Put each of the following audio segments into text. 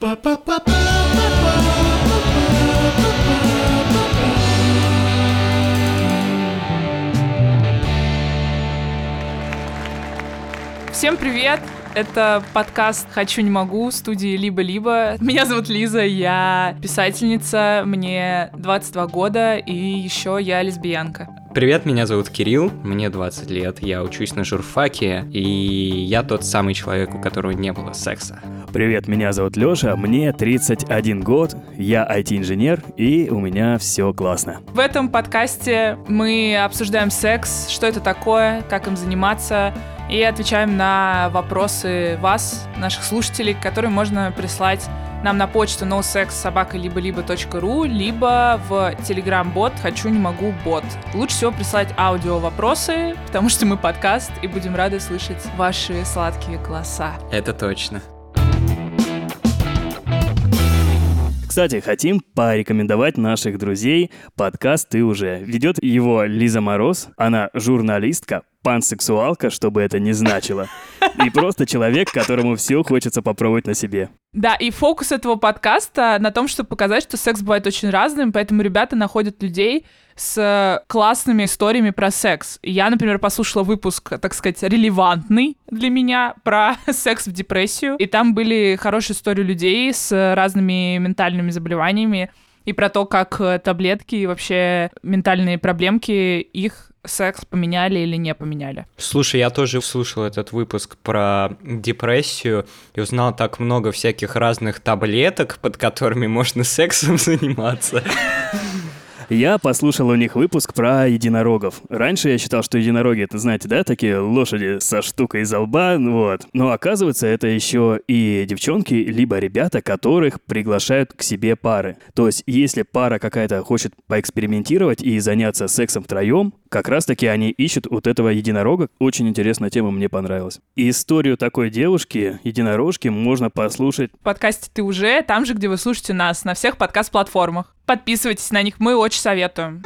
Всем привет! Это подкаст «Хочу, не могу» студии «Либо-либо». Меня зовут Лиза, я писательница, мне 22 года, и еще я лесбиянка. Привет, меня зовут Кирилл, мне 20 лет, я учусь на журфаке, и я тот самый человек, у которого не было секса. Привет, меня зовут Лёша, мне 31 год, я IT-инженер, и у меня все классно. В этом подкасте мы обсуждаем секс, что это такое, как им заниматься, и отвечаем на вопросы вас, наших слушателей, которые можно прислать нам на почту nosexsobaka либо в телеграм-бот «Хочу, не могу, бот». Лучше всего присылать аудио вопросы, потому что мы подкаст, и будем рады слышать ваши сладкие голоса. Это точно. Кстати, хотим порекомендовать наших друзей подкаст «Ты уже». Ведет его Лиза Мороз. Она журналистка, пансексуалка, что бы это ни значило. И просто человек, которому все хочется попробовать на себе. Да, и фокус этого подкаста на том, чтобы показать, что секс бывает очень разным, поэтому ребята находят людей с классными историями про секс. Я, например, послушала выпуск, так сказать, релевантный для меня про секс в депрессию, и там были хорошие истории людей с разными ментальными заболеваниями, и про то, как таблетки и вообще ментальные проблемки их секс поменяли или не поменяли. Слушай, я тоже слушал этот выпуск про депрессию и узнал так много всяких разных таблеток, под которыми можно сексом заниматься. Я послушал у них выпуск про единорогов. Раньше я считал, что единороги это, знаете, да, такие лошади со штукой из лба, вот. Но оказывается, это еще и девчонки, либо ребята, которых приглашают к себе пары. То есть, если пара какая-то хочет поэкспериментировать и заняться сексом втроем, как раз-таки они ищут вот этого единорога. Очень интересная тема, мне понравилась. И историю такой девушки, единорожки, можно послушать. В подкасте «Ты уже» там же, где вы слушаете нас, на всех подкаст-платформах. Подписывайтесь на них, мы очень советуем.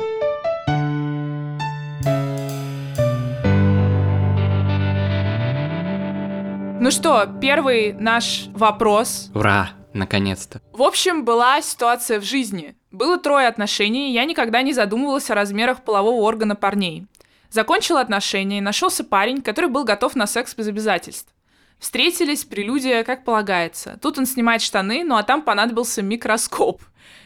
Ну что, первый наш вопрос. Ура, наконец-то. В общем, была ситуация в жизни. Было трое отношений, и я никогда не задумывалась о размерах полового органа парней. Закончила отношения, и нашелся парень, который был готов на секс без обязательств. Встретились, прелюдия, как полагается. Тут он снимает штаны, ну а там понадобился микроскоп.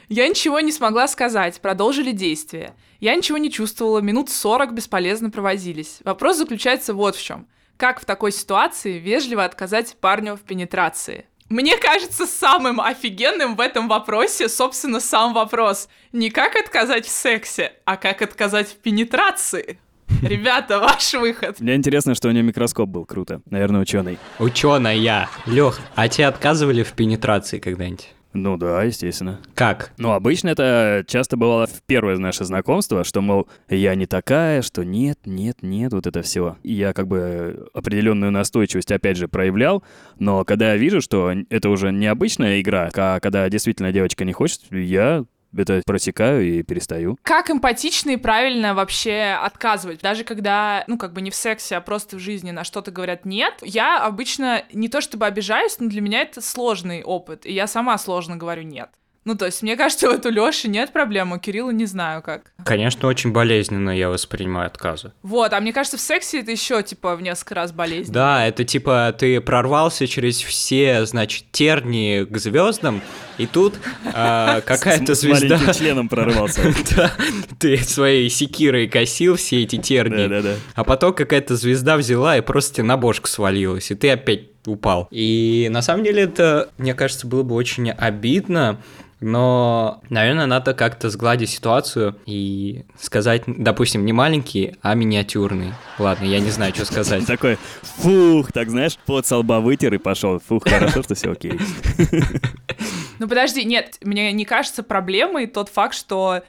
Я ничего не смогла сказать, продолжили действия. Я ничего не чувствовала, минут 40 бесполезно провозились. Вопрос заключается вот в чем. Как в такой ситуации вежливо отказать парню в пенетрации? Мне кажется, самым офигенным в этом вопросе, собственно, сам вопрос. Не как отказать в сексе, а как отказать в пенетрации. Ребята, ваш выход. Мне интересно, что у нее микроскоп был круто. Наверное, ученый. Ученая. Лех, а тебе отказывали в пенетрации когда-нибудь? Ну да, естественно. Как? Ну, обычно это часто бывало в первое наше знакомство, что, мол, я не такая, что нет, нет, нет, вот это все. И я как бы определенную настойчивость опять же проявлял, но когда я вижу, что это уже не обычная игра, а когда действительно девочка не хочет, я это просекаю и перестаю. Как эмпатично и правильно вообще отказывать? Даже когда, ну, как бы не в сексе, а просто в жизни на что-то говорят нет, я обычно не то чтобы обижаюсь, но для меня это сложный опыт, и я сама сложно говорю нет. Ну, то есть, мне кажется, вот у Лёши нет проблем, у Кирилла не знаю как. Конечно, очень болезненно я воспринимаю отказы. Вот, а мне кажется, в сексе это еще, типа, в несколько раз болезненно. Да, это типа ты прорвался через все, значит, тернии к звездам, и тут э, какая-то звезда... С членом прорвался. Да, ты своей секирой косил все эти тернии, Да-да-да. а потом какая-то звезда взяла и просто тебе на бошку свалилась, и ты опять упал. И на самом деле это, мне кажется, было бы очень обидно, но, наверное, надо как-то сгладить ситуацию и сказать, допустим, не маленький, а миниатюрный. Ладно, я не знаю, что сказать. Такой, фух, так знаешь, под со лба вытер и пошел. Фух, хорошо, что все окей. Ну подожди, нет, мне не кажется проблемой тот факт, что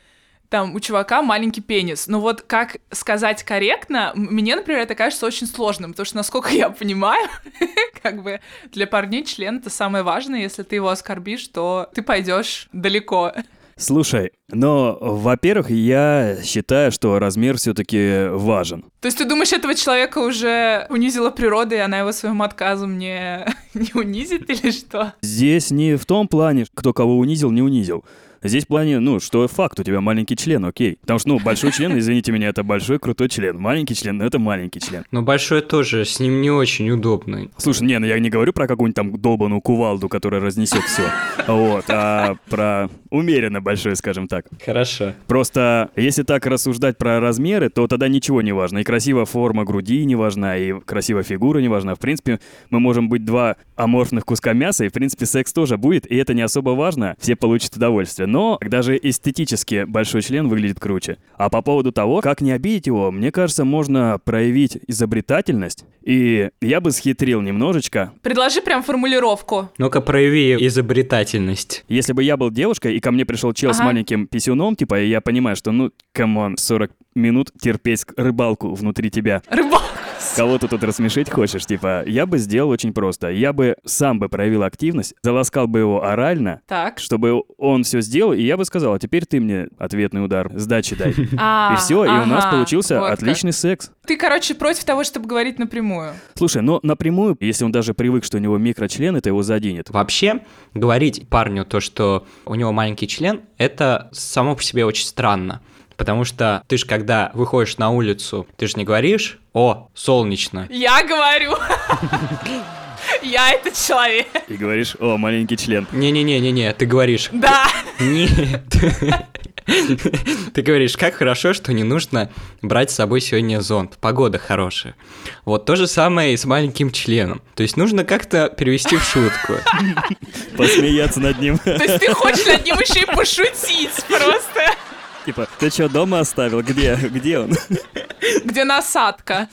там у чувака маленький пенис. Но вот как сказать корректно, мне, например, это кажется очень сложным, потому что, насколько я понимаю, как бы для парней член это самое важное, если ты его оскорбишь, то ты пойдешь далеко. Слушай, но, во-первых, я считаю, что размер все-таки важен. То есть ты думаешь, этого человека уже унизила природа, и она его своим отказом не, не унизит или что? Здесь не в том плане, кто кого унизил, не унизил. Здесь в плане, ну, что факт, у тебя маленький член, окей. Потому что, ну, большой член, извините меня, это большой крутой член. Маленький член, ну, это маленький член. Но большой тоже, с ним не очень удобно. Слушай, не, ну я не говорю про какую-нибудь там долбаную кувалду, которая разнесет все. Вот, а про умеренно большой, скажем так. Хорошо. Просто, если так рассуждать про размеры, то тогда ничего не важно. И красивая форма груди не важна, и красивая фигура не важна. В принципе, мы можем быть два аморфных куска мяса, и, в принципе, секс тоже будет, и это не особо важно. Все получат удовольствие. Но даже эстетически большой член выглядит круче. А по поводу того, как не обидеть его, мне кажется, можно проявить изобретательность. И я бы схитрил немножечко. Предложи прям формулировку. Ну-ка, прояви изобретательность. Если бы я был девушкой, и ко мне пришел чел с Ага. маленьким писюном, типа, и я понимаю, что, ну, come on, 40 минут терпеть рыбалку внутри тебя. Рыбак. Кого ты тут рассмешить хочешь? Типа, я бы сделал очень просто. Я бы сам бы проявил активность, заласкал бы его орально, Так. чтобы он все сделал, и я бы сказал, а теперь ты мне ответный удар, сдачи дай. А, И все, и у нас ага, получился вот как. отличный секс. Ты, короче, против того, чтобы говорить напрямую. Слушай, но напрямую, если он даже привык, что у него микрочлен, это его заденет. Вообще, говорить парню то, что у него маленький член, это само по себе очень странно. Потому что ты же, когда выходишь на улицу, ты же не говоришь «О, солнечно». Я говорю. Я этот человек. И говоришь, о, маленький член. Не-не-не-не-не, ты говоришь Да. Нет. Ты говоришь, как хорошо, что не нужно брать с собой сегодня зонт. Погода хорошая. Вот то же самое и с маленьким членом. То есть нужно как-то перевести в шутку. Посмеяться над ним. То есть ты хочешь над ним еще и пошутить просто. Типа, ты что, дома оставил? Где? Где он? Где насадка?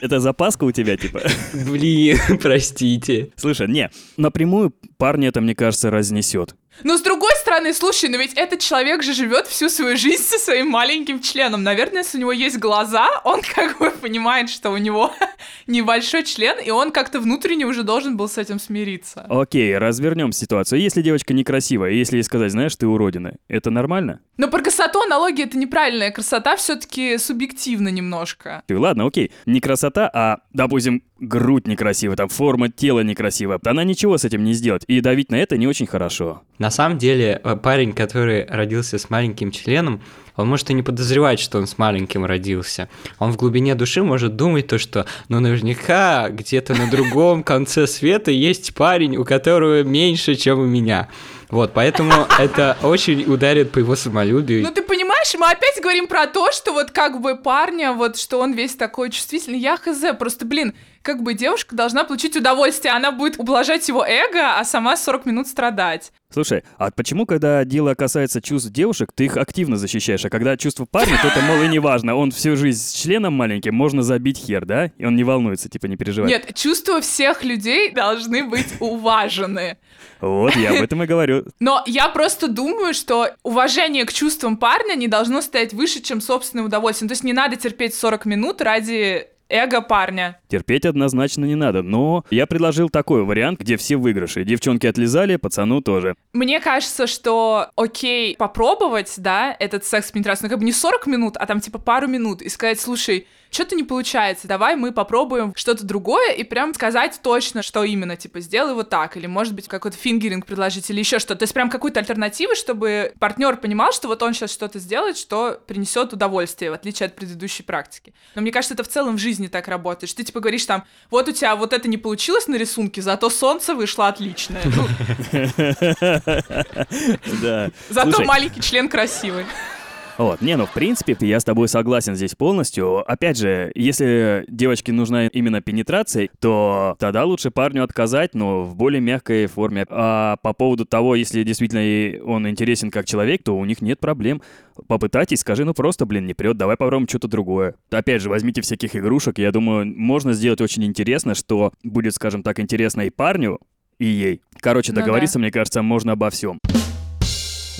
Это запаска у тебя, типа? Блин, простите. Слушай, не, напрямую парня это, мне кажется, разнесет. Но с другой стороны, слушай, но ведь этот человек же живет всю свою жизнь со своим маленьким членом. Наверное, если у него есть глаза, он как бы понимает, что у него небольшой член, и он как-то внутренне уже должен был с этим смириться. Окей, развернем ситуацию. Если девочка некрасивая, если ей сказать, знаешь, ты уродина, это нормально? Но про красоту аналогия это неправильная. Красота все-таки субъективна немножко. Ты, ладно, окей, не красота, а, допустим, грудь некрасивая, там форма тела некрасивая. Она ничего с этим не сделает, и давить на это не очень хорошо. На самом деле, э, парень, который родился с маленьким членом, он может и не подозревать, что он с маленьким родился. Он в глубине души может думать то, что ну наверняка где-то на другом конце света есть парень, у которого меньше, чем у меня. Вот, поэтому это очень ударит по его самолюбию. Ну ты понимаешь, мы опять говорим про то, что вот как бы парня, вот что он весь такой чувствительный. Я хз, просто, блин, как бы девушка должна получить удовольствие, она будет ублажать его эго, а сама 40 минут страдать. Слушай, а почему, когда дело касается чувств девушек, ты их активно защищаешь, а когда чувства парня, то это, мол, и не важно. Он всю жизнь с членом маленьким, можно забить хер, да? И он не волнуется, типа, не переживай. Нет, чувства всех людей должны быть уважены. Вот, я об этом и говорю. Но я просто думаю, что уважение к чувствам парня не должно стоять выше, чем собственное удовольствие. То есть не надо терпеть 40 минут ради эго парня. Терпеть однозначно не надо, но я предложил такой вариант, где все выигрыши. Девчонки отлезали, пацану тоже. Мне кажется, что окей попробовать, да, этот секс-пенетрацию, но как бы не 40 минут, а там типа пару минут, и сказать, слушай, что-то не получается, давай мы попробуем что-то другое, и прям сказать точно, что именно, типа, сделай вот так, или, может быть, какой-то фингеринг предложить, или еще что-то. То есть прям какую-то альтернативу, чтобы партнер понимал, что вот он сейчас что-то сделает, что принесет удовольствие, в отличие от предыдущей практики. Но мне кажется, это в целом в жизни так работает, что ты, типа, говоришь там, вот у тебя вот это не получилось на рисунке, зато солнце вышло отличное. Да. Зато маленький член красивый. Вот, не, ну в принципе, я с тобой согласен здесь полностью. Опять же, если девочке нужна именно пенетрация, то тогда лучше парню отказать, но в более мягкой форме. А по поводу того, если действительно ей он интересен как человек, то у них нет проблем. Попытайтесь, скажи, ну просто, блин, не прет, давай попробуем что-то другое. Опять же, возьмите всяких игрушек, я думаю, можно сделать очень интересно, что будет, скажем так, интересно и парню, и ей. Короче, Ну да. договориться, мне кажется, можно обо всем.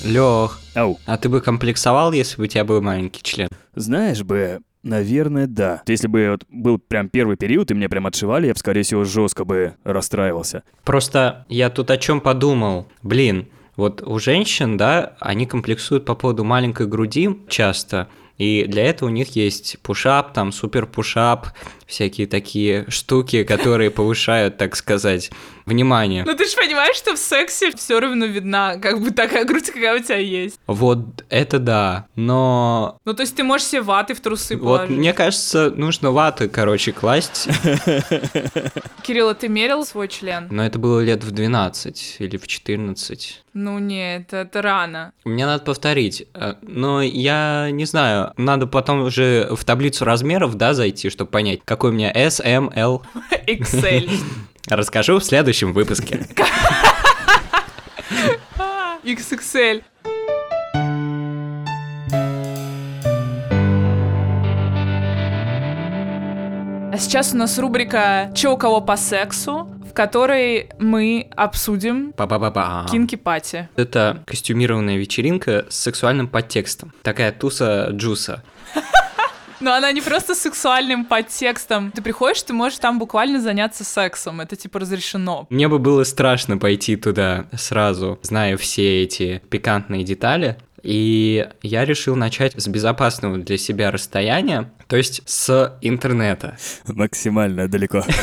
Лех, Ау. а ты бы комплексовал, если бы у тебя был маленький член? Знаешь бы, наверное, да. Если бы вот был прям первый период, и меня прям отшивали, я бы, скорее всего, жестко бы расстраивался. Просто я тут о чем подумал. Блин, Вот у женщин, да, они комплексуют по поводу маленькой груди часто, и для этого у них есть пушап, там супер пушап, всякие такие штуки, которые повышают, так сказать, внимание. Ну ты же понимаешь, что в сексе все равно видна, как бы такая грудь, какая у тебя есть. Вот это да, но... Ну то есть ты можешь себе ваты в трусы Вот положить. мне кажется, нужно ваты, короче, класть, Кирилл, а ты мерил свой член? но это было лет в 12 или в 14. Ну нет, это рано. Мне надо повторить, э, но я не знаю, надо потом уже в таблицу размеров, да, зайти, чтобы понять, какой у меня S, M, L. Excel. Расскажу в следующем выпуске. XXL. А сейчас у нас рубрика «Чё у кого по сексу?», в которой мы обсудим Па-па-па-па. кинки-пати. Это костюмированная вечеринка с сексуальным подтекстом. Такая туса джуса. Но она не просто с сексуальным подтекстом. Ты приходишь, ты можешь там буквально заняться сексом. Это типа разрешено. Мне бы было страшно пойти туда сразу, зная все эти пикантные детали. И я решил начать с безопасного для себя расстояния, то есть с интернета. Максимально далеко.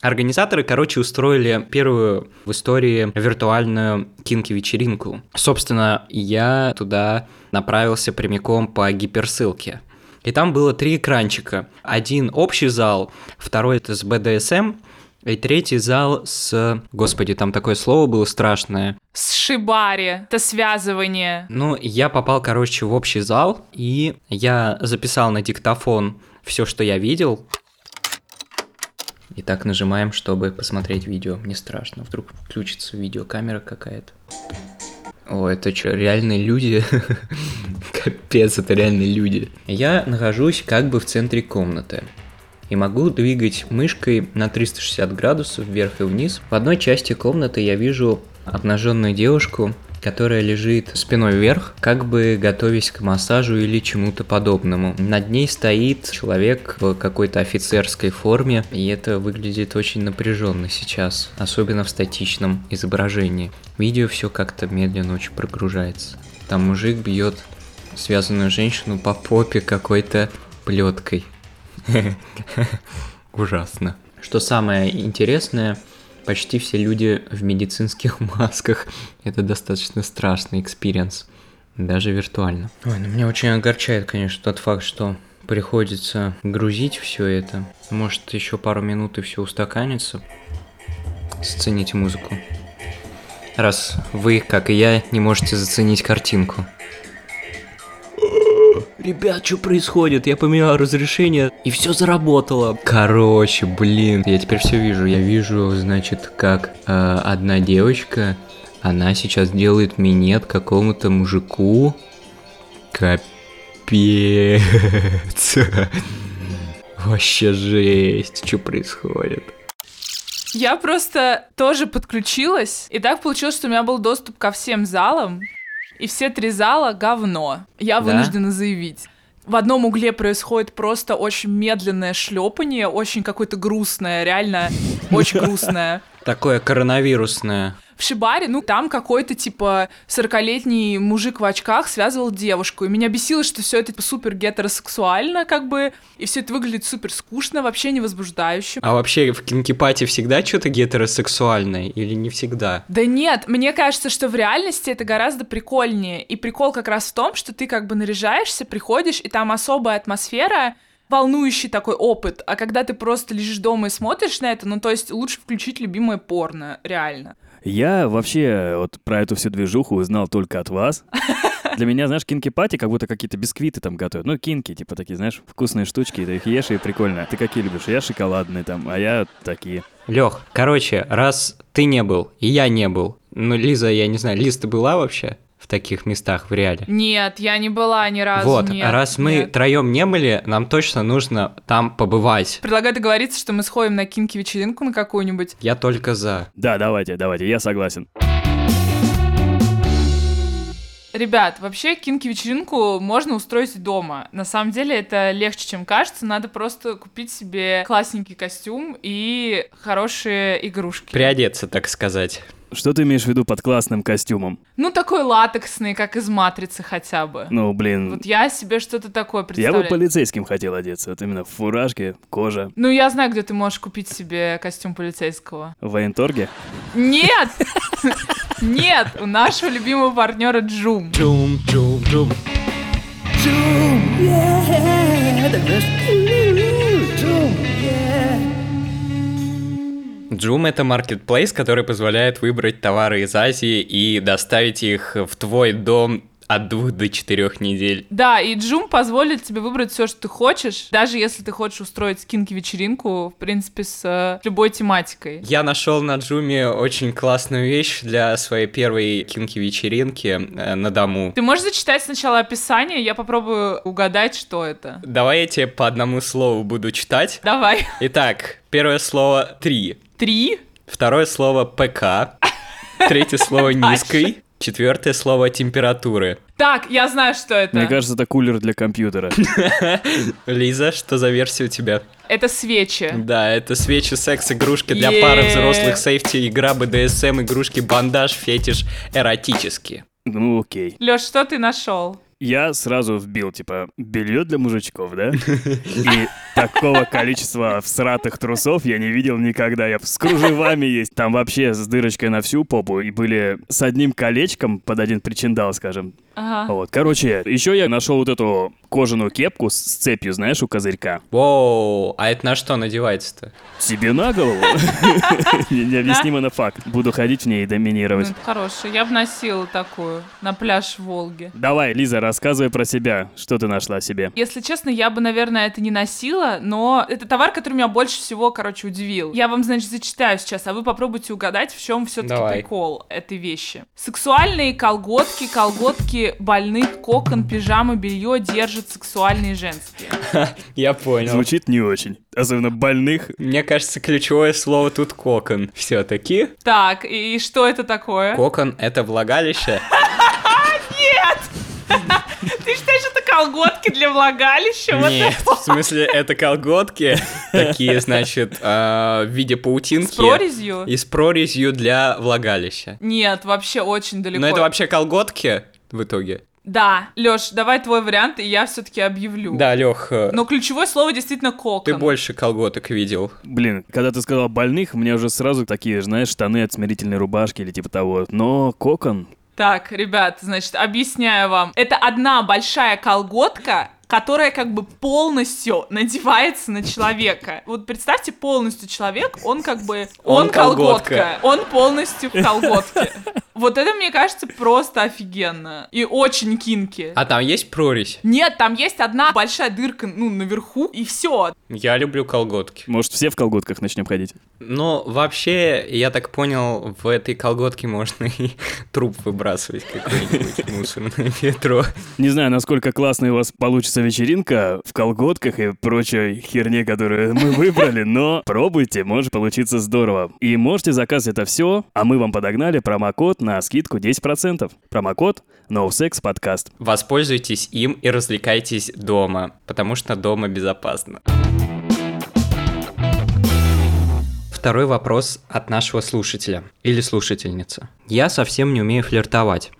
Организаторы, короче, устроили первую в истории виртуальную кинки-вечеринку. Собственно, я туда направился прямиком по гиперссылке. И там было три экранчика. Один общий зал, второй это с БДСМ, и третий зал с... Господи, там такое слово было страшное. С шибари. Это связывание. Ну, я попал, короче, в общий зал, и я записал на диктофон все, что я видел. Итак, нажимаем, чтобы посмотреть видео. Мне страшно, вдруг включится видеокамера какая-то. О, это что, реальные люди? Капец, это реальные люди. Я нахожусь как бы в центре комнаты. И могу двигать мышкой на 360 градусов вверх и вниз. В одной части комнаты я вижу обнаженную девушку, которая лежит спиной вверх, как бы готовясь к массажу или чему-то подобному. Над ней стоит человек в какой-то офицерской форме, и это выглядит очень напряженно сейчас, особенно в статичном изображении. Видео все как-то медленно очень прогружается. Там мужик бьет связанную женщину по попе какой-то плеткой. Ужасно. Что самое интересное, почти все люди в медицинских масках. Это достаточно страшный experience, даже виртуально. Ой, ну меня очень огорчает, конечно, тот факт, что приходится грузить все это. Может, еще пару минут и все устаканится. Сцените музыку. Раз вы, как и я, не можете заценить картинку. Ребят, что происходит? Я поменял разрешение, и все заработало. Короче, блин, я теперь все вижу. Я вижу, значит, как э, одна девочка, она сейчас делает минет какому-то мужику. Капец. Вообще жесть, что происходит. Я просто тоже подключилась, и так получилось, что у меня был доступ ко всем залам, и все три зала говно. Я Да? вынуждена заявить. В одном угле происходит просто очень медленное шлепание, очень какое-то грустное, реально очень грустное. Такое коронавирусное. В Шибаре, ну, там какой-то, типа, 40-летний мужик в очках связывал девушку. И меня бесило, что все это типа, супер гетеросексуально, как бы, и все это выглядит супер скучно, вообще не возбуждающе. А вообще в кинкипате всегда что-то гетеросексуальное или не всегда? Да нет, мне кажется, что в реальности это гораздо прикольнее. И прикол как раз в том, что ты как бы наряжаешься, приходишь, и там особая атмосфера, волнующий такой опыт. А когда ты просто лежишь дома и смотришь на это, ну то есть лучше включить любимое порно, реально. Я вообще вот про эту всю движуху узнал только от вас. Для меня, знаешь, кинки-пати как будто какие-то бисквиты там готовят. Ну, кинки, типа такие, знаешь, вкусные штучки, ты их ешь и прикольно. Ты какие любишь? Я шоколадные там, а я такие. Лех, короче, раз ты не был, и я не был, ну, Лиза, я не знаю, Лиз, ты была вообще в таких местах в реале? Нет, я не была ни разу. вот, нет, раз мы нет. троем не были, нам точно нужно там побывать. Предлагаю договориться, что мы сходим на кинки-вечеринку на какую-нибудь. Я только за. Да, давайте, давайте, я согласен. Ребят, вообще кинки-вечеринку можно устроить дома. На самом деле это легче, чем кажется. Надо просто купить себе классненький костюм и хорошие игрушки. Приодеться, так сказать. Что ты имеешь в виду под классным костюмом? Ну, такой латексный, как из «Матрицы» хотя бы. Ну, блин, Вот я себе что-то такое я представляю. бы полицейским хотел одеться. Вот именно в фуражке, кожа, Ну, я знаю, где ты можешь купить себе костюм полицейского. в военторге. Нет! Нет! У нашего любимого партнера Джум. Джум, джум, джум. Джум — это маркетплейс, который позволяет выбрать товары из Азии и доставить их в твой дом от двух до четырех недель. Да, и Джум позволит тебе выбрать все, что ты хочешь, даже если ты хочешь устроить скинки-вечеринку, в принципе, с э, любой тематикой. Я нашел на Джуме очень классную вещь для своей первой кинки-вечеринки э, на дому. Ты можешь зачитать сначала описание, я попробую угадать, что это. Давай я тебе по одному слову буду читать. Давай. Итак, первое слово «три», Три. второе слово «ПК», третье слово «низкой», четвертое слово «температуры». Так, я знаю, что это. Мне кажется, это кулер для компьютера. Лиза, что за версия у тебя? Это свечи. Да, это свечи, секс, игрушки для пары взрослых, сейфти, игра, БДСМ, игрушки, бандаж, фетиш, эротические. Ну, окей. Леш, что ты нашел? Я сразу вбил, типа, белье для мужичков, да? И такого количества всратых трусов я не видел никогда. Я с кружевами есть. Там вообще с дырочкой на всю попу. И были с одним колечком под один причиндал, скажем. Ага. Вот, короче, еще я нашел вот эту кожаную кепку с цепью, знаешь, у козырька. Воу, а это на что надевается-то? Себе на голову? Необъяснимо на факт. Буду ходить в ней и Ну, доминировать. это хорошая. Я бы носила такую на пляж в Волге. Давай, Лиза, рассказывай про себя. Что ты нашла себе? Если честно, я бы, наверное, это не носила, но это товар, который меня больше всего, короче, удивил. Я вам, значит, зачитаю сейчас, а вы попробуйте угадать, в чем все-таки прикол этой вещи. Сексуальные колготки, колготки больных, кокон, пижамы, белье держат сексуальные женские. Я понял. Звучит не очень. Особенно больных. Мне кажется, ключевое слово тут кокон. Все-таки Так, и что это такое? кокон — это влагалище. Ты считаешь, колготки для влагалища? Нет, в смысле, это колготки, такие, значит, а, в виде паутинки. С прорезью? И с прорезью для влагалища. Нет, вообще очень далеко. Но это вообще колготки в итоге? Да, Лёш, давай твой вариант, и я все-таки объявлю. Да, Лех, Но ключевое слово действительно кокон. ты больше колготок видел. Блин, когда ты сказал больных, мне уже сразу такие, знаешь, штаны от смирительной рубашки или типа того. Но кокон... Так, ребят, значит, объясняю вам. Это одна большая колготка, которая как бы полностью надевается на человека. Вот представьте, полностью человек, он как бы... Он Он, колготка. колготка. Он полностью в колготке. Вот это, мне кажется, просто офигенно. И очень кинки. А там есть прорезь? Нет, там есть одна большая дырка, ну, наверху, и все. Я люблю колготки. Может, все в колготках начнем ходить? Но вообще, я так понял, в этой колготке можно и труп выбрасывать какой-нибудь мусорное ведро. Не знаю, насколько классная у вас получится вечеринка в колготках и прочей херне, которую мы выбрали, но пробуйте, может получиться здорово. И можете заказать это все, а мы вам подогнали промокод на скидку 10%. Промокод NoSexPodcast. Воспользуйтесь им и развлекайтесь дома, потому что дома безопасно. Второй вопрос от нашего слушателя или слушательницы. Я совсем не умею флиртовать.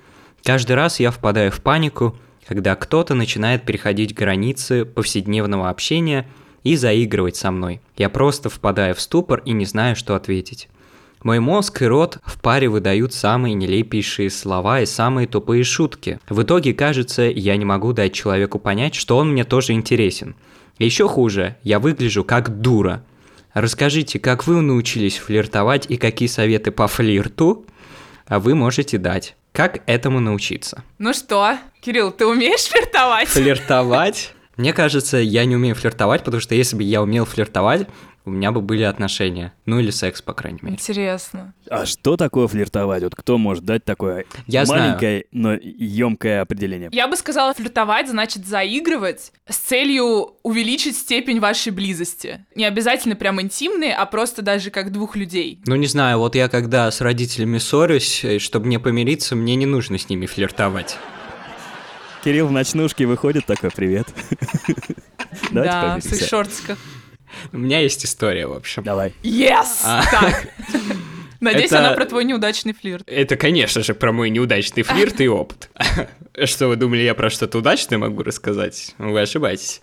Каждый раз я впадаю в панику, когда кто-то начинает переходить границы повседневного общения и заигрывать со мной. Я просто впадаю в ступор и не знаю, что ответить. Мой мозг и рот в паре выдают самые нелепейшие слова и самые тупые шутки. В итоге, кажется, я не могу дать человеку понять, что он мне тоже интересен. Еще хуже, я выгляжу как дура. Расскажите, как вы научились флиртовать и какие советы по флирту а вы можете дать. Как этому научиться? Ну что, Кирилл, ты умеешь флиртовать? Флиртовать? Мне кажется, я не умею флиртовать, потому что если бы я умел флиртовать, у меня бы были отношения. Ну или секс, по крайней мере. Интересно. А что такое флиртовать? Вот кто может дать такое Я знаю. маленькое, но емкое определение? Я бы сказала, флиртовать значит заигрывать с целью увеличить степень вашей близости. Не обязательно прям интимные, а просто даже как двух людей. Ну не знаю, вот я когда с родителями ссорюсь, э, чтобы мне помириться, мне не нужно с ними флиртовать. Кирилл в ночнушке выходит такой, привет. Давайте да, в помиримся. секс-шортиках. У меня есть история, в общем. Давай. Yes! А. Так, Надеюсь, Это- она про твой неудачный флирт. Это, конечно же, про мой неудачный флирт и опыт. Что вы думали, я про что-то удачное могу рассказать? Вы ошибаетесь.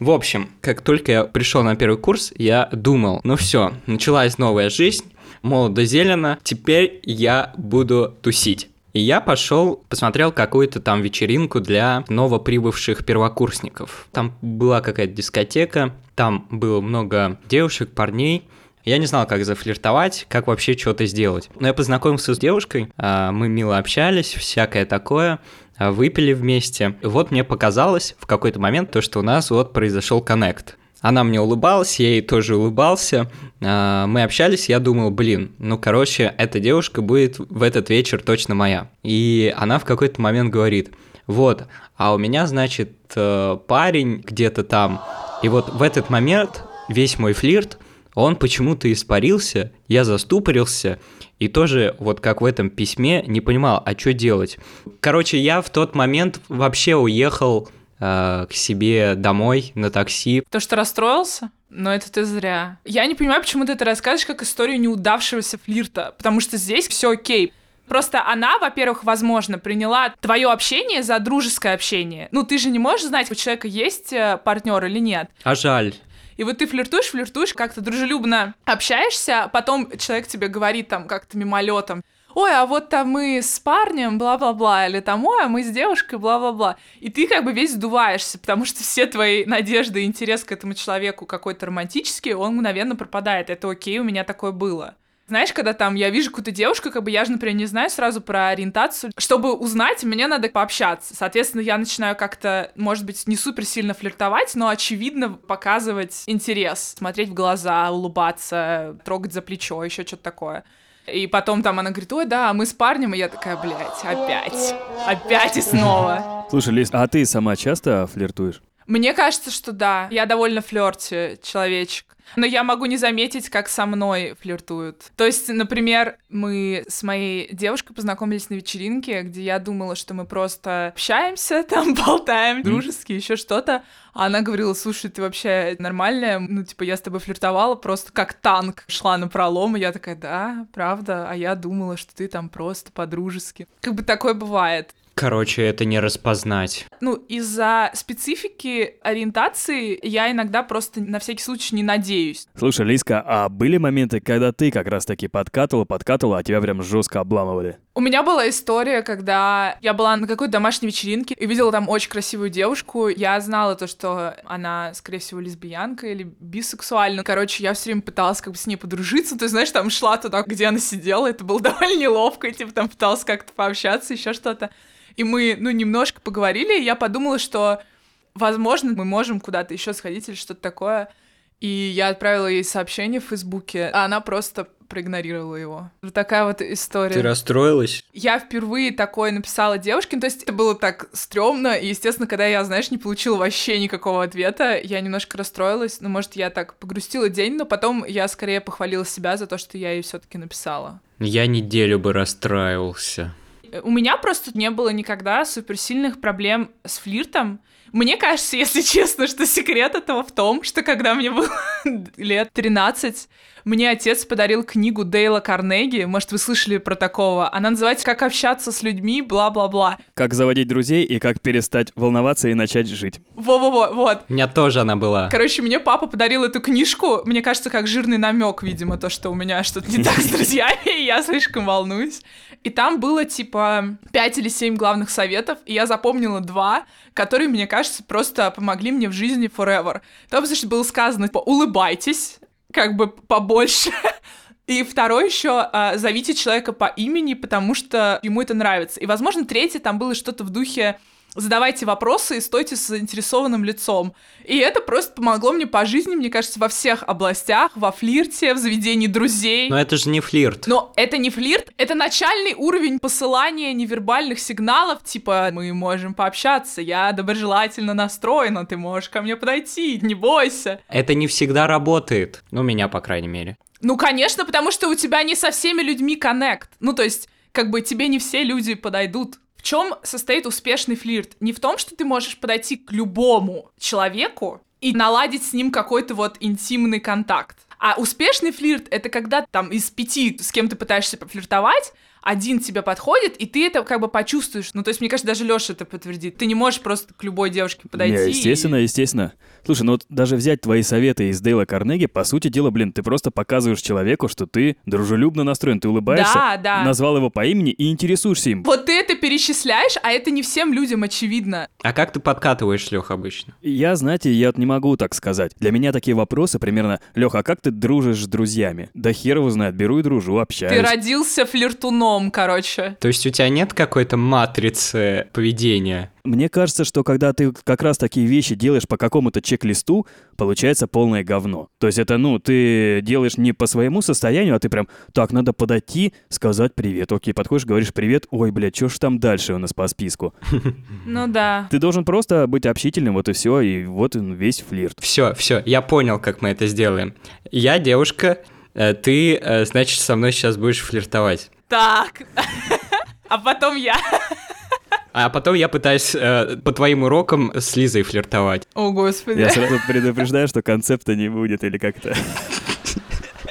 В общем, как только я пришел на первый курс, я думал, ну все, началась новая жизнь, молодо зелено, теперь я буду тусить. И я пошел, посмотрел какую-то там вечеринку для новоприбывших первокурсников. Там была какая-то дискотека, там было много девушек, парней. Я не знал, как зафлиртовать, как вообще что-то сделать. Но я познакомился с девушкой, а, мы мило общались, всякое такое, а, выпили вместе. И вот мне показалось в какой-то момент то, что у нас вот произошел коннект. Она мне улыбалась, я ей тоже улыбался. А, Мы общались, я думал, блин, ну, короче, эта девушка будет в этот вечер точно моя. И она в какой-то момент говорит, вот, а у меня, значит, э, парень где-то там. И вот в этот момент весь мой флирт, он почему-то испарился, я заступорился, и тоже, вот как в этом письме, не понимал, а что делать. Короче, я в тот момент вообще уехал э, к себе домой на такси. То, что расстроился? Но это ты зря. Я не понимаю, почему ты это рассказываешь как историю неудавшегося флирта, потому что здесь все окей. Просто она, во-первых, возможно, приняла твое общение за дружеское общение. Ну, ты же не можешь знать, у человека есть партнер или нет. А жаль. И вот ты флиртуешь, флиртуешь, как-то дружелюбно общаешься, потом человек тебе говорит там как-то мимолетом, ой, а вот там мы с парнем, бла-бла-бла, или там, ой, а мы с девушкой, бла-бла-бла. И ты как бы весь сдуваешься, потому что все твои надежды и интерес к этому человеку какой-то романтический, он мгновенно пропадает. Это окей, у меня такое было. Знаешь, когда там я вижу какую-то девушку, как бы я же, например, не знаю сразу про ориентацию. Чтобы узнать, мне надо пообщаться. Соответственно, я начинаю как-то, может быть, не супер сильно флиртовать, но очевидно показывать интерес, смотреть в глаза, улыбаться, трогать за плечо, еще что-то такое. И потом там она говорит, ой, да, мы с парнем, и я такая, блядь, опять, опять и снова. Слушай, Лиз, а ты сама часто флиртуешь? Мне кажется, что да, я довольно флерте человечек. Но я могу не заметить, как со мной флиртуют. То есть, например, мы с моей девушкой познакомились на вечеринке, где я думала, что мы просто общаемся, там болтаем дружески, еще что-то. А она говорила, слушай, ты вообще нормальная? Ну, типа, я с тобой флиртовала просто как танк. Шла на пролом, и я такая, да, правда? А я думала, что ты там просто по-дружески. Как бы такое бывает. Короче, это не распознать. Ну, из-за специфики ориентации я иногда просто на всякий случай не надеюсь. Слушай, Лиска, а были моменты, когда ты как раз-таки подкатывала, подкатывала, а тебя прям жестко обламывали? У меня была история, когда я была на какой-то домашней вечеринке и видела там очень красивую девушку. Я знала то, что она, скорее всего, лесбиянка или бисексуальна. Короче, я все время пыталась как бы с ней подружиться. Ты знаешь, там шла туда, где она сидела. Это было довольно неловко. И, типа там пыталась как-то пообщаться, еще что-то. И мы, ну, немножко поговорили, и я подумала, что, возможно, мы можем куда-то еще сходить или что-то такое. И я отправила ей сообщение в Фейсбуке, а она просто проигнорировала его. Вот такая вот история. Ты расстроилась? Я впервые такое написала девушке, ну, то есть это было так стрёмно, и, естественно, когда я, знаешь, не получила вообще никакого ответа, я немножко расстроилась, ну, может, я так погрустила день, но потом я скорее похвалила себя за то, что я ей все таки написала. Я неделю бы расстраивался. У меня просто не было никогда суперсильных проблем с флиртом. Мне кажется, если честно, что секрет этого в том, что когда мне было лет 13, мне отец подарил книгу Дейла Карнеги. Может, вы слышали про такого? Она называется «Как общаться с людьми», бла-бла-бла. Как заводить друзей и как перестать волноваться и начать жить. Во-во-во, вот. У меня тоже она была. Короче, мне папа подарил эту книжку, мне кажется, как жирный намек, видимо, то, что у меня что-то не так с друзьями, и я слишком волнуюсь. И там было, типа, 5 или 7 главных советов, и я запомнила два, которые, мне кажется, просто помогли мне в жизни forever. Там, значит, было сказано, типа, улыбайтесь, как бы побольше. И второй еще а, зовите человека по имени, потому что ему это нравится. И, возможно, третье там было что-то в духе задавайте вопросы и стойте с заинтересованным лицом. И это просто помогло мне по жизни, мне кажется, во всех областях, во флирте, в заведении друзей. Но это же не флирт. Но это не флирт, это начальный уровень посылания невербальных сигналов, типа мы можем пообщаться, я доброжелательно настроена, ты можешь ко мне подойти, не бойся. Это не всегда работает. Ну, у меня, по крайней мере. Ну, конечно, потому что у тебя не со всеми людьми коннект. Ну, то есть, как бы тебе не все люди подойдут. Чем состоит успешный флирт? Не в том, что ты можешь подойти к любому человеку и наладить с ним какой-то вот интимный контакт, А успешный флирт — это когда там из пяти, с кем ты пытаешься пофлиртовать, один тебе подходит, и ты это как бы почувствуешь. Ну, то есть, мне кажется, даже Леша это подтвердит. Ты не можешь просто к любой девушке подойти. Не, естественно, и... естественно. Слушай, ну вот даже взять твои советы из Дейла Карнеги, по сути дела, блин, ты просто показываешь человеку, что ты дружелюбно настроен, ты улыбаешься, Да, да. назвал его по имени и интересуешься им. Вот ты это перечисляешь, а это не всем людям очевидно. А как ты подкатываешь, Лех, обычно? Я, знаете, я вот не могу так сказать. Для меня такие вопросы примерно, Леха, а как ты дружишь с друзьями? Да хер его знает, беру и дружу, общаюсь. Ты родился флиртуном, короче. То есть у тебя нет какой-то матрицы поведения? Мне кажется, что когда ты как раз такие вещи делаешь по какому-то чек-листу, получается полное говно. То есть это, ну, ты делаешь не по своему состоянию, а ты прям, так, надо подойти, сказать привет. Окей, подходишь, говоришь привет, ой, блядь, что ж там дальше у нас по списку? Ну да. Ты должен просто быть общительным, вот и все, и вот весь флирт. Все, все, я понял, как мы это сделаем. Я девушка, э, ты, э, значит, со мной сейчас будешь флиртовать. Так. А потом я. А потом я пытаюсь э, по твоим урокам с Лизой флиртовать. О, господи. Я сразу предупреждаю, что концепта не будет или как-то.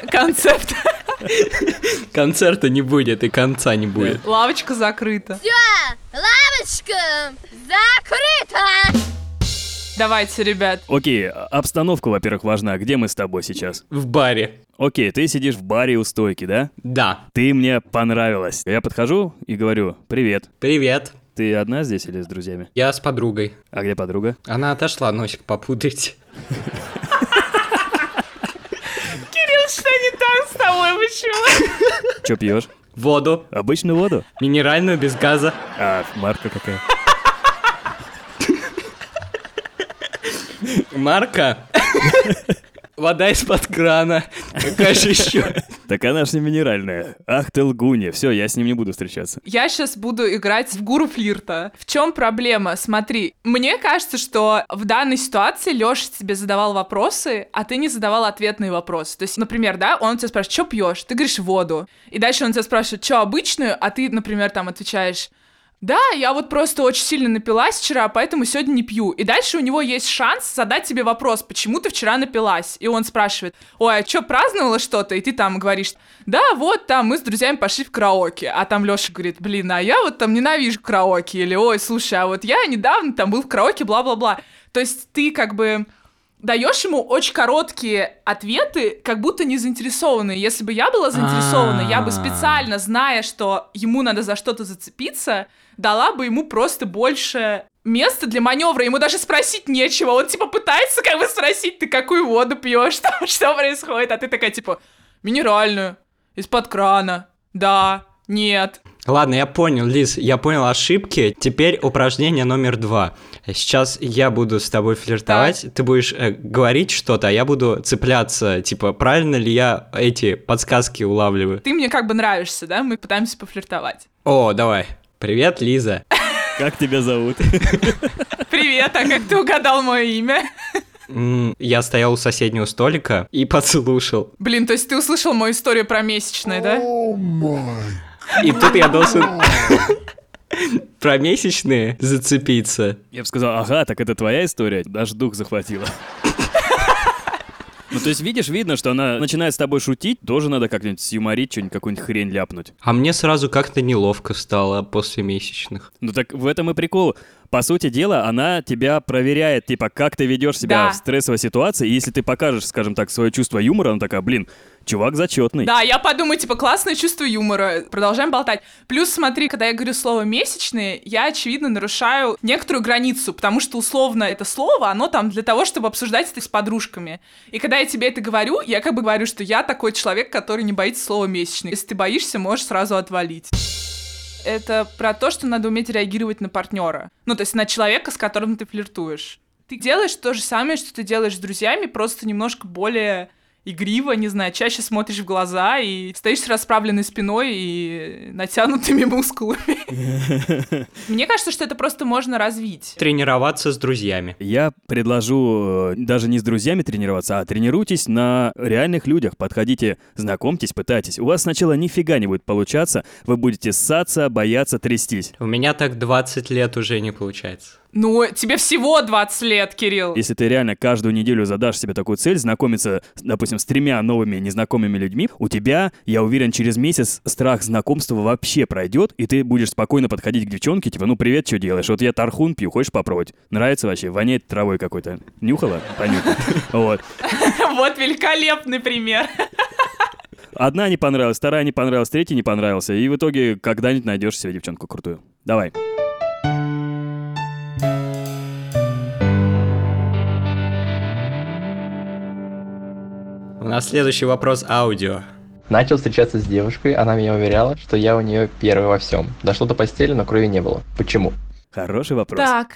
Концепт. Концерта не будет и конца не будет. Лавочка закрыта. Лавочка закрыта! Давайте, ребят. Окей, обстановка, во-первых, важна. Где мы с тобой сейчас? В баре. Окей, ты сидишь в баре у стойки, да? Да. Ты мне понравилась. Я подхожу и говорю, привет. Привет. Ты одна здесь или с друзьями? Я с подругой. А где подруга? Она отошла носик попудрить. Кирилл, что не так с тобой? Почему? Че пьешь? Воду. Обычную воду? Минеральную, без газа. А, марка какая? Марка. Вода из-под крана. Какая же еще? Так она ж не минеральная. Ах ты лгунья. Все, я с ним не буду встречаться. Я сейчас буду играть в гуру флирта. В чем проблема? Смотри, мне кажется, что в данной ситуации Леша тебе задавал вопросы, а ты не задавал ответные вопросы. То есть, например, да, он тебя спрашивает, что пьешь? Ты говоришь воду. И дальше он тебя спрашивает, что обычную, а ты, например, там отвечаешь, да, я вот просто очень сильно напилась вчера, поэтому сегодня не пью. И дальше у него есть шанс задать тебе вопрос, почему ты вчера напилась. И он спрашивает, ой, а что, праздновала что-то? И ты там говоришь, да, вот там мы с друзьями пошли в караоке. А там Леша говорит, блин, а я вот там ненавижу караоке. Или, ой, слушай, а вот я недавно там был в караоке, бла-бла-бла. То есть ты как бы даешь ему очень короткие ответы, как будто не заинтересованные. Если бы я была заинтересована, я бы А. специально, зная, что ему надо за что-то зацепиться, дала бы ему просто больше места для маневра. Ему даже спросить нечего. Он типа пытается как бы спросить, ты какую воду пьешь, что, что происходит, а ты такая типа минеральную, из-под крана, да, нет. Ладно, я понял, Лиз, я понял ошибки. Теперь упражнение номер два. Сейчас я буду с тобой флиртовать, ты будешь э, говорить что-то, а я буду цепляться, типа, правильно ли я эти подсказки улавливаю. Ты мне как бы нравишься, да? Мы пытаемся пофлиртовать. О, давай. Привет, Лиза. Как тебя зовут? Привет, а как ты угадал мое имя? Я стоял у соседнего столика и подслушал. Блин, то есть ты услышал мою историю про месячные, да? И тут я должен про месячные зацепиться. Я бы сказал, ага, так это твоя история? Даже дух захватила. Ну, то есть, видишь, видно, что она начинает с тобой шутить, тоже надо как-нибудь сюморить, что-нибудь, какую-нибудь хрень ляпнуть. А мне сразу как-то неловко стало после месячных. Ну так в этом и прикол. По сути дела, она тебя проверяет, типа, как ты ведешь себя Да. в стрессовой ситуации. И если ты покажешь, скажем так, свое чувство юмора, она такая, блин, чувак зачетный. Да, я подумаю, типа, классное чувство юмора. Продолжаем болтать. Плюс, смотри, когда я говорю слово «месячные», я, очевидно, нарушаю некоторую границу, потому что, условно, это слово, оно там для того, чтобы обсуждать это с подружками. И когда я тебе это говорю, я как бы говорю, что я такой человек, который не боится слова «месячный». Если ты боишься, можешь сразу отвалить. Это про то, что надо уметь реагировать на партнера. Ну, то есть на человека, с которым ты флиртуешь. Ты делаешь то же самое, что ты делаешь с друзьями, просто немножко более игриво, не знаю, чаще смотришь в глаза и стоишь с расправленной спиной и натянутыми мускулами. Мне кажется, что это просто можно развить. Тренироваться с друзьями. Я предложу э, даже не с друзьями тренироваться, а тренируйтесь на реальных людях. Подходите, знакомьтесь, пытайтесь. У вас сначала нифига не будет получаться, вы будете ссаться, бояться, трястись. У меня так 20 лет уже не получается. Ну, тебе всего 20 лет, Кирилл. Если ты реально каждую неделю задашь себе такую цель, знакомиться, допустим, с тремя новыми незнакомыми людьми, у тебя, я уверен, через месяц страх знакомства вообще пройдет, и ты будешь спокойно подходить к девчонке, типа, ну привет, что делаешь? Вот я тархун пью, хочешь попробовать? Нравится вообще? Воняет травой какой-то. Нюхала? Понюхай. Вот. Вот великолепный пример. Одна не понравилась, вторая не понравилась, третья не понравился. И в итоге когда-нибудь найдешь себе девчонку крутую. Давай. У нас следующий вопрос аудио. Начал встречаться с девушкой, она меня уверяла, что я у нее первый во всем. Дошло до постели, но крови не было. Почему? Хороший вопрос. Так,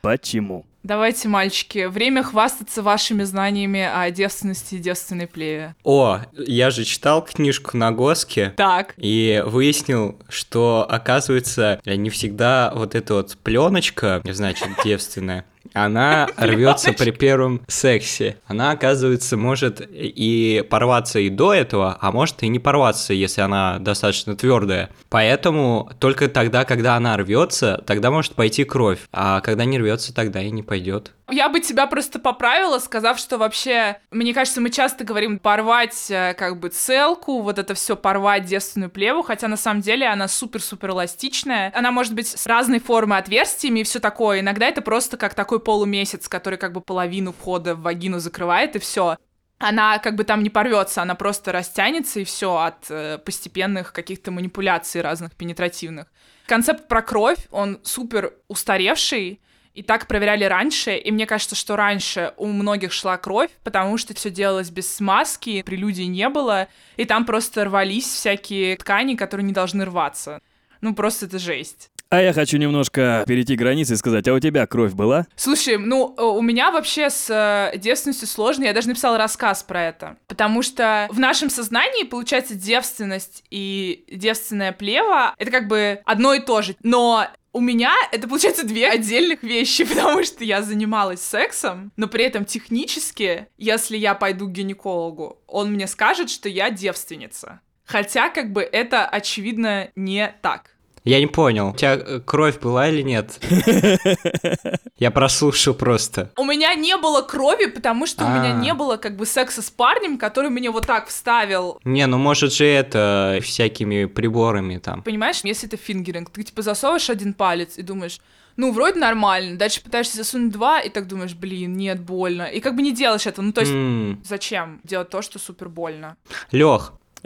Почему? давайте, мальчики, время хвастаться вашими знаниями о девственности и девственной плеве. О, я же читал книжку на Госке. Так, И выяснил, что, оказывается, не всегда вот эта вот пленочка, значит, девственная, она рвется при первом сексе. Она, оказывается, может и порваться и до этого, а может и не порваться, если она достаточно твердая. Поэтому только тогда, когда она рвется, тогда может пойти кровь. А когда не рвется, тогда и не пойдет. Я бы тебя просто поправила, сказав, что вообще, мне кажется, мы часто говорим порвать э, как бы целку, вот это все порвать девственную плеву, хотя на самом деле она супер-супер эластичная. Она может быть с разной формы отверстиями и все такое. Иногда это просто как такой полумесяц, который как бы половину входа в вагину закрывает и все. Она как бы там не порвется, она просто растянется и все от э, постепенных каких-то манипуляций разных пенетративных. Концепт про кровь, он супер устаревший, и так проверяли раньше, и мне кажется, что раньше у многих шла кровь, потому что все делалось без смазки, прелюдий не было, и там просто рвались всякие ткани, которые не должны рваться. Ну, просто это жесть. А я хочу немножко перейти границы и сказать, а у тебя кровь была? Слушай, ну, э, у меня вообще с э, девственностью сложно, я даже написала рассказ про это, потому что в нашем сознании, получается, девственность и девственная плева — это как бы одно и то же, но у меня это, получается, две отдельных вещи, потому что я занималась сексом, но при этом технически, если я пойду к гинекологу, он мне скажет, что я девственница. Хотя, как бы, это, очевидно, не так. Я не понял, у тебя э, кровь была или нет? Я прослушал просто. У меня не было крови, потому что у меня А. не было как бы секса с парнем, который мне вот так вставил. Не, ну может же это всякими приборами там. Понимаешь, если это фингеринг, ты типа засовываешь один палец и думаешь, ну, вроде нормально, дальше пытаешься засунуть два, и так думаешь, блин, нет, больно. И как бы не делаешь это, ну, то есть, М, зачем делать то, что супер больно?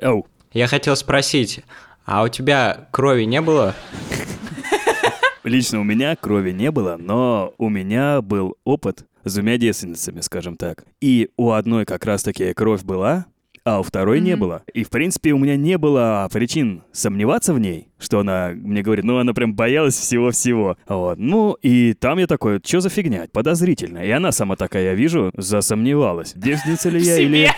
Оу. я хотел спросить, а у тебя крови не было? Лично у меня крови не было, но у меня был опыт с двумя девственницами, скажем так. И у одной как раз-таки кровь была, а у второй не Мгм. было. И, в принципе, у меня не было причин сомневаться в ней, что она мне говорит, ну, она прям боялась всего-всего. Вот. Ну, и там я такой, что за фигня? Подозрительно. И она сама такая, я вижу, засомневалась. Девственница ли я или...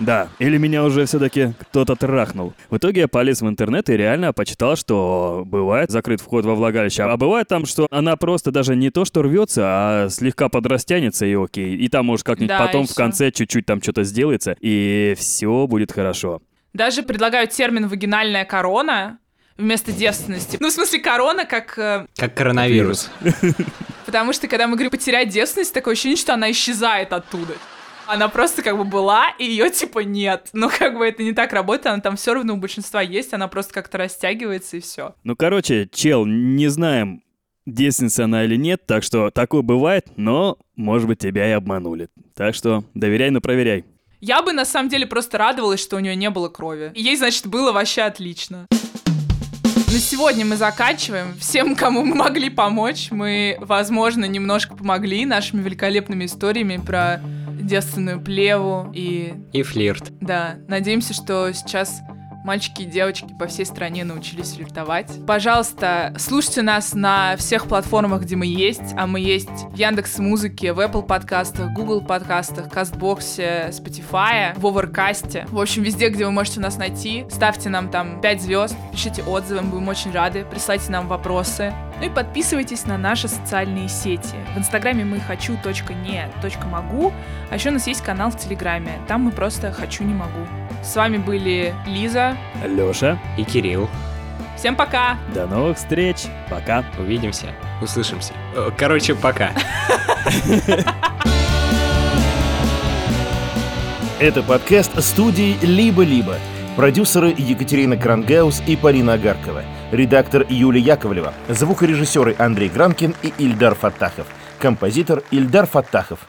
Да, или меня уже все-таки кто-то трахнул. В итоге я полез в интернет и реально почитал, что бывает закрыт вход во влагалище, а бывает там, что она просто даже не то, что рвется, а слегка подрастянется и окей. И там, может, как-нибудь Да, потом и в конце чуть-чуть там что-то сделается, и все будет хорошо. Даже предлагают термин «вагинальная корона», вместо девственности. Ну, в смысле, корона как... э, Как коронавирус. потому что, когда мы говорим «потерять девственность», такое ощущение, что она исчезает оттуда. Она просто как бы была, и ее типа нет. Но как бы это не так работает, она там все равно у большинства есть, она просто как-то растягивается и все. Ну, короче, чел, не знаем, девственница она или нет, так что такое бывает, но, может быть, тебя и обманули. Так что доверяй, но проверяй. Я бы на самом деле просто радовалась, что у нее не было крови. И ей, значит, было вообще отлично. На сегодня мы заканчиваем. Всем, кому мы могли помочь, мы, возможно, немножко помогли нашими великолепными историями про девственную плеву и И флирт. Да, надеемся, что сейчас мальчики и девочки по всей стране научились флиртовать. Пожалуйста, слушайте нас на всех платформах, где мы есть, а мы есть в Яндекс Музыке, в Apple подкастах, Google подкастах, Кастбоксе, Spotify, в Overcast. В общем, везде, где вы можете нас найти. Ставьте нам там 5 звезд, пишите отзывы, мы будем очень рады. Присылайте нам вопросы. Ну и подписывайтесь на наши социальные сети. В инстаграме мы хочу.не.могу, а еще у нас есть канал в Телеграме. Там мы просто «хочу, не могу». С вами были Лиза. Лёша, И Кирилл. Всем пока! До новых встреч. Пока. Увидимся, услышимся. Э, Короче, пока. Это подкаст студии «Либо-либо». Продюсеры Екатерина Крангаус и Полина Агаркова. Редактор Юлия Яковлева. Звукорежиссеры Андрей Гранкин и Ильдар Фаттахов. Композитор Ильдар Фаттахов.